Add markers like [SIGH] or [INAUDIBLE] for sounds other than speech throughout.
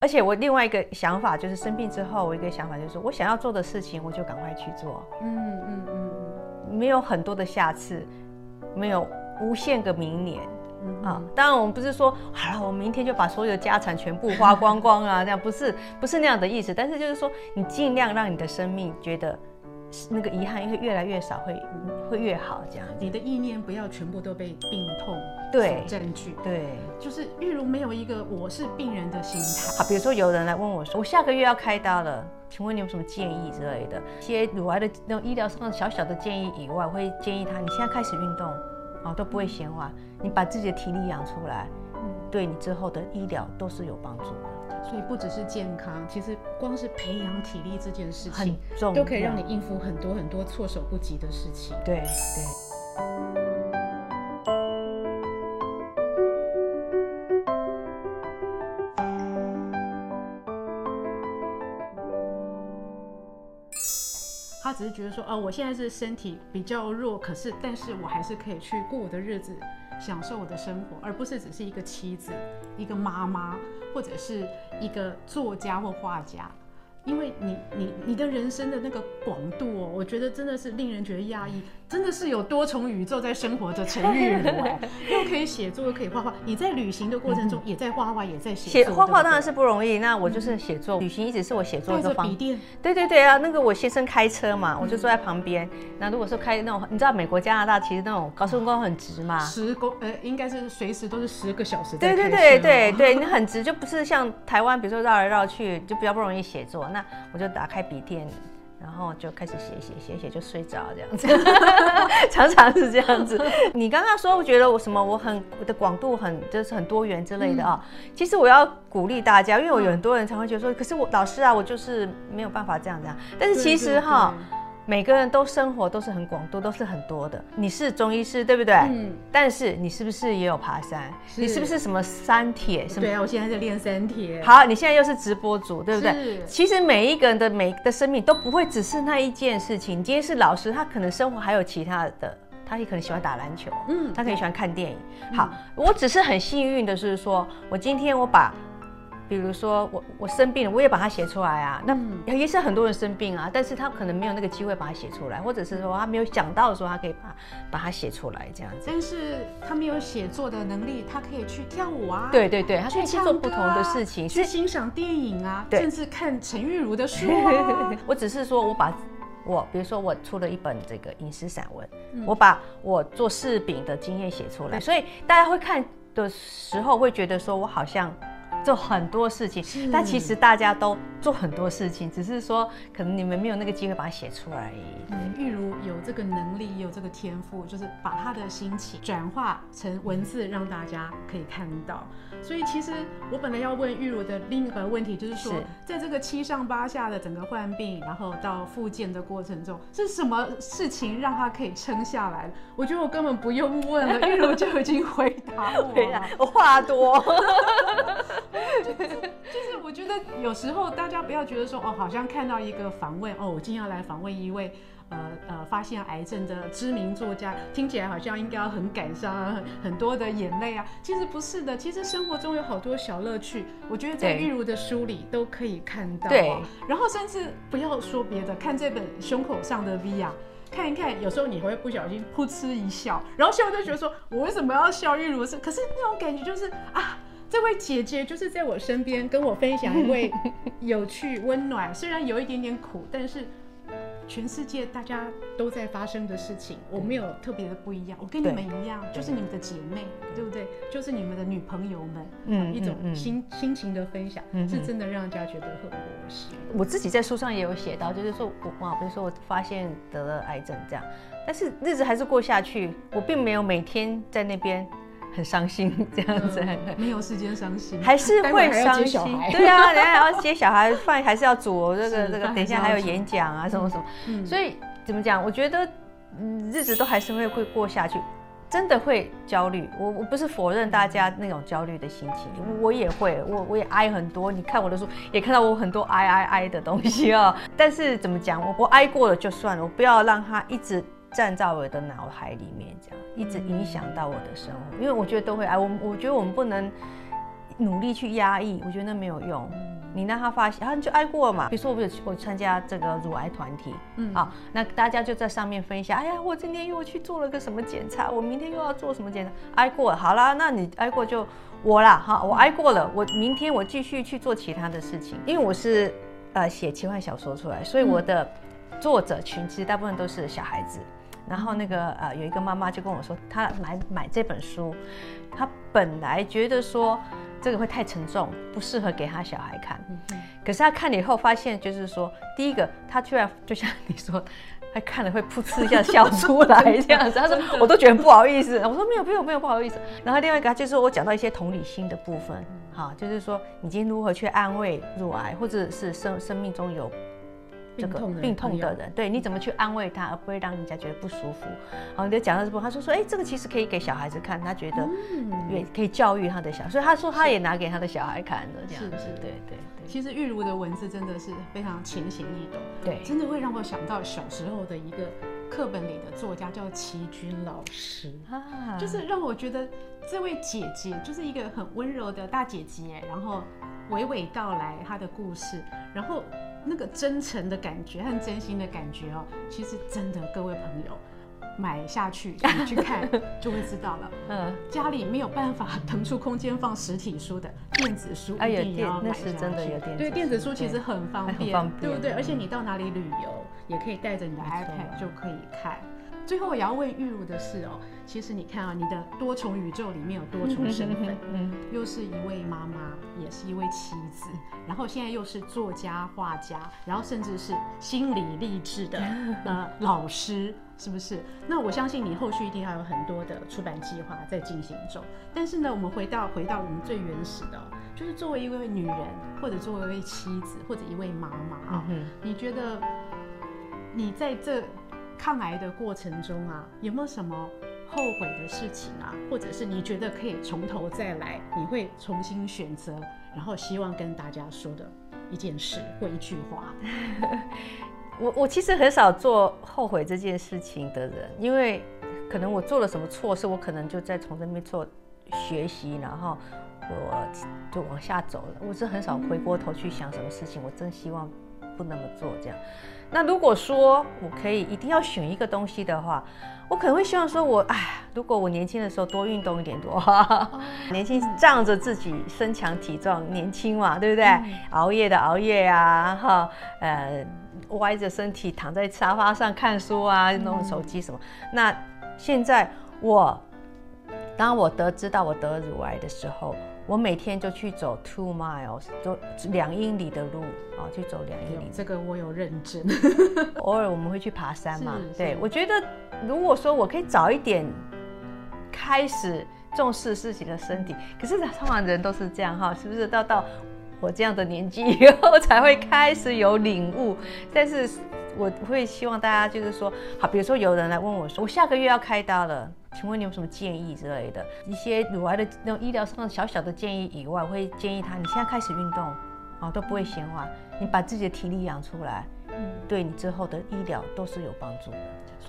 而且我另外一个想法就是生病之后，我一个想法就是我想要做的事情，我就赶快去做。嗯嗯嗯嗯，没有很多的下次，没有无限个明年。嗯啊，当然我们不是说好了，我明天就把所有的家产全部花光光啊，这样不是不是那样的意思。但是就是说，你尽量让你的生命觉得。那个遗憾会越来越少，会会越好，这样。你的意念不要全部都被病痛对占据，对，就是玉如没有一个我是病人的心态。好，比如说有人来问我说，我下个月要开刀了，请问你有什么建议之类的？一些乳癌的那种医疗上小小的建议以外，我会建议他，你现在开始运动，哦，都不会闲话，你把自己的体力养出来，嗯，对你之后的医疗都是有帮助的。所以不只是健康，其实光是培养体力这件事情，很重，都可以让你应付很多很多措手不及的事情。对对。他只是觉得说，哦，我现在是身体比较弱，可是，但是我还是可以去过我的日子。享受我的生活，而不是只是一个妻子、一个妈妈，或者是一个作家或画家。因为你、你、你的人生的那个广度哦，我觉得真的是令人觉得压抑。真的是有多重宇宙在生活的陈玉如，[LAUGHS] 又可以写作，又可以画画。你在旅行的过程中，也在画画，也在写作。写画画当然是不容易，那我就是写作。旅行一直是我写作的方。笔电。对对对啊，那个我先生开车嘛，我就坐在旁边。那如果说开那种，你知道美国、加拿大其实那种高速公路很直嘛，十公呃，应该是随时都是十个小时。对对对对对，你 [LAUGHS] 很直，就不是像台湾，比如说绕来绕去，就比较不容易写作。那我就打开笔电。然后就开始写写写写，就睡着这样子，[LAUGHS] 常常是这样子。你刚刚说，我觉得我什么，我很我的广度很就是很多元之类的啊、嗯。其实我要鼓励大家，因为我有很多人常会觉得说，可是我老师啊，我就是没有办法这样这样。但是其实哈。对对对每个人都生活都是很广度，都是很多的。你是中医师，对不对？嗯。但是你是不是也有爬山？你是不是什么山铁？什么？对啊，我现在在练山铁。好，你现在又是直播主，对不对？是。其实每一个人的每的生命都不会只是那一件事情。你今天是老师，他可能生活还有其他的，他也可能喜欢打篮球，嗯，他可以喜欢看电影。好，我只是很幸运的是说，我今天我把。比如说我我生病了，我也把它写出来啊。那也是很多人生病啊，但是他可能没有那个机会把它写出来，或者是说他没有想到说他可以把把它写出来这样子。但是他没有写作的能力，他可以去跳舞啊。对对对，他可以去做不同的事情，去欣赏电影啊，甚至看陈玉如的书啊。[LAUGHS] 我只是说我把我比如说我出了一本这个饮食散文，嗯，我把我做柿饼的经验写出来，所以大家会看的时候会觉得说我好像。做很多事情，但其实大家都做很多事情，只是说可能你们没有那个机会把它写出来而已。嗯，玉如有这个能力，有这个天赋，就是把他的心情转化成文字，让大家可以看到。所以其实我本来要问玉如的另一个问题，就是说，在这个七上八下的整个患病，然后到复健的过程中，是什么事情让他可以撑下来？我觉得我根本不用问了，[LAUGHS] 玉如就已经回答我了。我话多。就是，就是我觉得有时候大家不要觉得说哦，好像看到一个访问哦，我今天要来访问一位呃呃发现癌症的知名作家，听起来好像应该要很感伤啊，很很多的眼泪啊。其实不是的，其实生活中有好多小乐趣，我觉得在玉如的书里都可以看到。对。然后甚至不要说别的，看这本胸口上的 V 啊，看一看，有时候你会不小心噗嗤一笑，然后笑就觉得说，我为什么要笑？玉如是，可是那种感觉就是啊。这位姐姐就是在我身边跟我分享一位有趣、温暖，虽然有一点点苦，但是全世界大家都在发生的事情，我没有特别的不一样，我跟你们一样，就是你们的姐妹，对不对？就是你们的女朋友们，嗯，一种心心情的分享，是真的让人家觉得很窝心。我自己在书上也有写到，就是说我哇，比如说我发现得了癌症这样，但是日子还是过下去，我并没有每天在那边。很伤心 [LAUGHS] 这样子，嗯、没有时间伤心，还是会伤心。对啊，等下还要接小孩，[LAUGHS] 饭还是要煮。这个这个，等一下还有演讲啊，什么什么。嗯、所以怎么讲？我觉得，嗯，日子都还是会会过下去，真的会焦虑。我我不是否认大家那种焦虑的心情，我也会，我我也哀很多。你看我的书，也看到我很多哀哀哀的东西啊。但是怎么讲？我我哀过了就算了，我不要让它一直。站在我的脑海里面，这样一直影响到我的生活，因为我觉得都会哎，我我觉得我们不能努力去压抑，我觉得那没有用。你让他发现，然后你就挨过了嘛。比如说我有我参加这个乳癌团体，嗯，好，那大家就在上面分享。哎呀，我今天又去做了个什么检查，我明天又要做什么检查，挨过了。好啦，那你挨过就我啦，哈，我挨过了，我明天我继续去做其他的事情。因为我是呃写奇幻小说出来，所以我的作者群其实大部分都是小孩子。然后那个呃有一个妈妈就跟我说，她买买这本书，她本来觉得说。这个会太沉重，不适合给她小孩看。可是她看了以后发现，就是说，第一个她居然就像你说，他看了会噗嗤一下笑出来这样子。他说 [LAUGHS] 我都觉得不好意思。我说没有没有没有不好意思。然后另外一个就是我讲到一些同理心的部分，哈，就是说你今天如何去安慰乳癌，或者是生生命中有。这个病痛的人，对，你怎么去安慰他，而不会让人家觉得不舒服？然后你就讲到这部分，他说说，哎，这个其实可以给小孩子看，他觉得也可以教育他的小孩，所以他说他也拿给他的小孩看的，这样子，对对对。其实玉如的文字真的是非常浅显易懂，对，真的会让我想到小时候的一个课本里的作家叫齐君老师，啊，就是让我觉得这位姐姐就是一个很温柔的大姐姐，然后娓娓道来她的故事，然后。那个真诚的感觉和真心的感觉哦，其实真的，各位朋友买下去你去看 [LAUGHS] 就会知道了。嗯，家里没有办法腾出空间放实体书的电子书，一定要买下去。对，电子书其实很方便，对不对？而且你到哪里旅游也可以带着你的 iPad 就可以看。最后我要问玉如的是哦，其实你看啊，你的多重宇宙里面有多重身份，嗯，又是一位妈妈，也是一位妻子，然后现在又是作家、画家，然后甚至是心理励志的 [LAUGHS] 呃老师，是不是？那我相信你后续一定还有很多的出版计划在进行中。但是呢，我们回到回到我们最原始的，就是作为一位女人，或者作为一位妻子，或者一位妈妈啊，你觉得你在这？抗癌的过程中啊，有没有什么后悔的事情啊？或者是你觉得可以从头再来，你会重新选择，然后希望跟大家说的一件事或一句话？我 [LAUGHS] 我其实很少做后悔这件事情的人，因为可能我做了什么错事，我可能就在从这边做学习，然后我就往下走了。我是很少回过头去想什么事情，我真希望不那么做这样。那如果说我可以一定要选一个东西的话，我可能会希望说我，我哎，如果我年轻的时候多运动一点多好，年轻仗着自己身强体壮，年轻嘛，对不对？嗯、熬夜的熬夜啊，哈，呃，歪着身体躺在沙发上看书啊，弄手机什么。嗯、那现在我，当我得知到我得乳癌的时候。我每天就去走 two miles，就两英里的路啊，去走两英里。这个我有认真。[LAUGHS] 偶尔我们会去爬山嘛。对，我觉得如果说我可以早一点开始重视自己的身体，可是通常人都是这样哈，是不是？到到我这样的年纪以后才会开始有领悟。但是我会希望大家就是说，好，比如说有人来问我说，我下个月要开刀了。请问你有什么建议之类的？一些乳癌的那种医疗上的小小的建议以外，我会建议他，你现在开始运动，啊，都不会闲话，你把自己的体力养出来，嗯，对你之后的医疗都是有帮助的。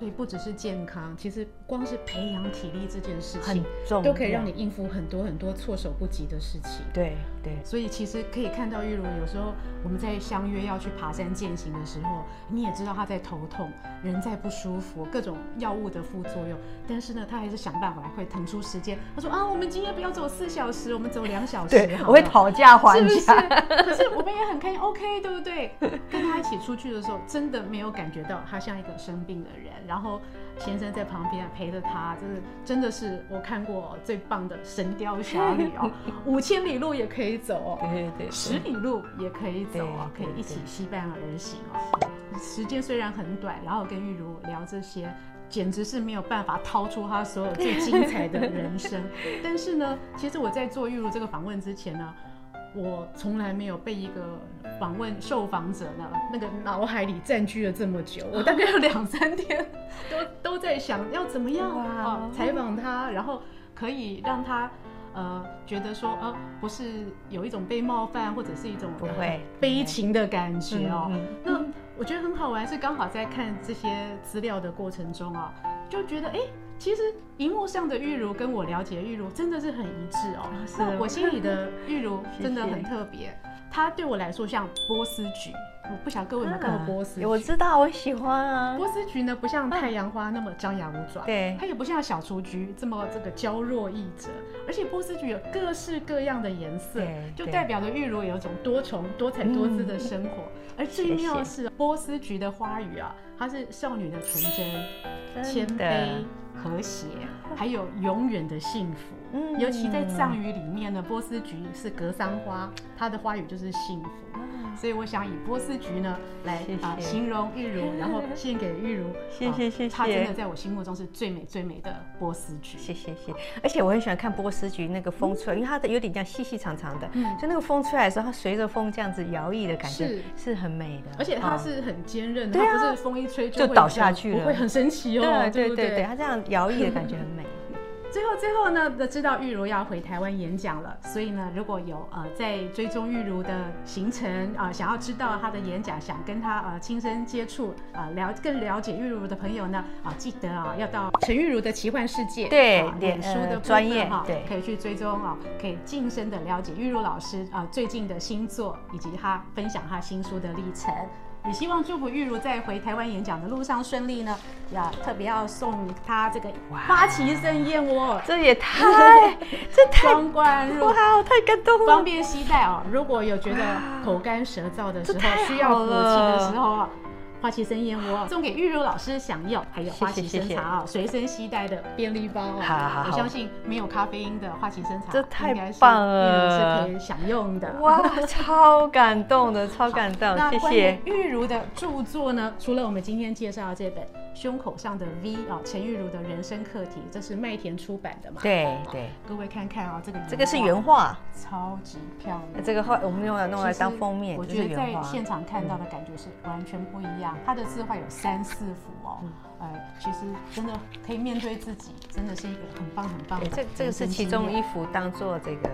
所以不只是健康，其实光是培养体力这件事情很重要，都可以让你应付很多很多措手不及的事情。对对，所以其实可以看到玉如，有时候我们在相约要去爬山践行的时候，你也知道他在头痛，人在不舒服，各种药物的副作用，但是呢，他还是想办法会腾出时间。他说啊，我们今天不要走四小时，我们走两小时。对，我会讨价还价。是不是？可是我们也很开心，OK，对不对？跟他一起出去的时候，真的没有感觉到他像一个生病的人。然后先生在旁边陪着他，就是真的是我看过最棒的《神雕侠侣》哦，[LAUGHS] 五千里路也可以走哦，对对对，十里路也可以走哦，可以一起西伴而行哦。时间虽然很短，然后跟玉茹聊这些，简直是没有办法掏出他所有最精彩的人生。[LAUGHS] 但是呢，其实我在做玉茹这个访问之前呢。我从来没有被一个访问受访者呢，那个脑海里占据了这么久。[LAUGHS] 我大概有两三天都 [LAUGHS] 都在想要怎么样啊采访他，然后可以让他呃觉得说呃不是有一种被冒犯或者是一种不会悲情的感觉哦。那我觉得很好玩，是刚好在看这些资料的过程中啊，就觉得哎。其实荧幕上的玉如跟我了解玉如真的是很一致哦。是我心里的 [LAUGHS] 玉如真的很特别，它对我来说像波斯菊。我不晓得各位有没有看过波斯菊？我知道，我喜欢啊。波斯菊呢，不像太阳花那么张牙舞爪，对，它也不像小雏菊这么这个娇弱易折，而且波斯菊有各式各样的颜色，就代表着玉如有一种多重、多彩多姿的生活。而最妙的是波斯菊的花语啊，它是少女的纯真、谦卑、和谐，还有永远的幸福。嗯，尤其在藏语里面呢，波斯菊是格桑花，它的花语就是幸福。所以我想以波斯菊呢来啊形容玉如，然后献给玉如。谢谢谢谢。它真的在我心目中是最美最美的波斯菊。谢谢谢。而且我很喜欢看波斯菊那个风吹，因为它的有点像细细长长的，就那个风吹来的时候，它随着风这样子摇曳的感觉是是很美的。而且它是很坚韧的，它不是风一吹就倒下去了，不会很神奇哦。对对对对，它这样摇曳的感觉很美。最后，最后呢，都知道玉如要回台湾演讲了，所以呢，如果有呃在追踪玉如的行程啊、呃，想要知道她的演讲，想跟她呃亲身接触啊、呃，了更了解玉如的朋友呢，啊、呃，记得啊要到陈玉如的奇幻世界对，脸书的专业哈，对，可以去追踪啊，可以近身的了解玉如老师啊、呃、最近的新作，以及她分享她新书的历程。也希望祝福玉如在回台湾演讲的路上顺利呢。要特别要送她这个花旗参燕窝，这也太 [LAUGHS] 这太双关入，哇，太感动了，方便携带哦。如果有觉得口干舌燥的时候，需要补气的时候啊。花旗参燕窝送给玉茹老师享用，还有花旗参茶哦，随身携带的便利包哦。好好好，我相信没有咖啡因的花旗参茶，这太棒了，是可以享用的。哇，超感动的，[LAUGHS] 超感动，谢谢。玉茹的著作呢，除了我们今天介绍的这本《胸口上的 V》啊，陈玉茹的人生课题，这是麦田出版的嘛？对对，各位看看啊，这个这个是原画，超级漂亮。这个画我们用来弄来当封面，我觉得在现场看到的感觉是完全不一样。它的字画有三四幅哦，呃，其实真的可以面对自己，真的是一个很棒很棒的。这这个是其中一幅当做这个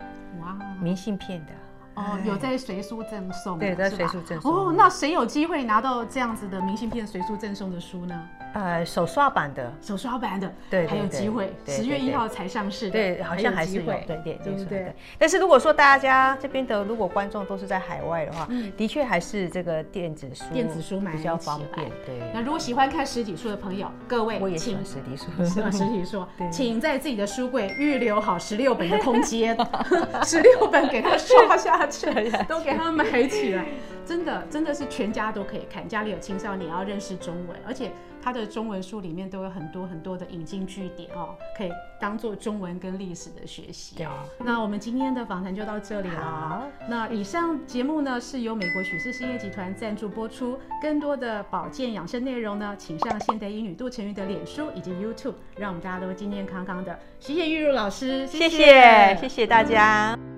呃，哇，明信片的哦，有在随书赠送，对，在随书赠送。哦，那谁有机会拿到这样子的明信片随书赠送的书呢？呃，手刷版的，手刷版的，对，还有机会，十月一号才上市，对，好像还是有，对对对对。但是如果说大家这边的如果观众都是在海外的话，的确还是这个电子书，电子书买比较方便。对，那如果喜欢看实体书的朋友，各位，我也喜欢实体书，[LAUGHS] 喜欢实体书，[LAUGHS] 请在自己的书柜预留好十六本的空间，[LAUGHS] 十六本给他刷下去，都给他买起来。真的，真的是全家都可以看。家里有青少年要认识中文，而且他的中文书里面都有很多很多的引经据典哦，可以当做中文跟历史的学习。对，那我们今天的访谈就到这里了。那以上节目呢是由美国许氏实业集团赞助播出。更多的保健养生内容呢，请上现代英语杜丞芸的脸书以及 YouTube，让我们大家都健健康康的。谢谢玉如老师，谢谢，谢谢大家。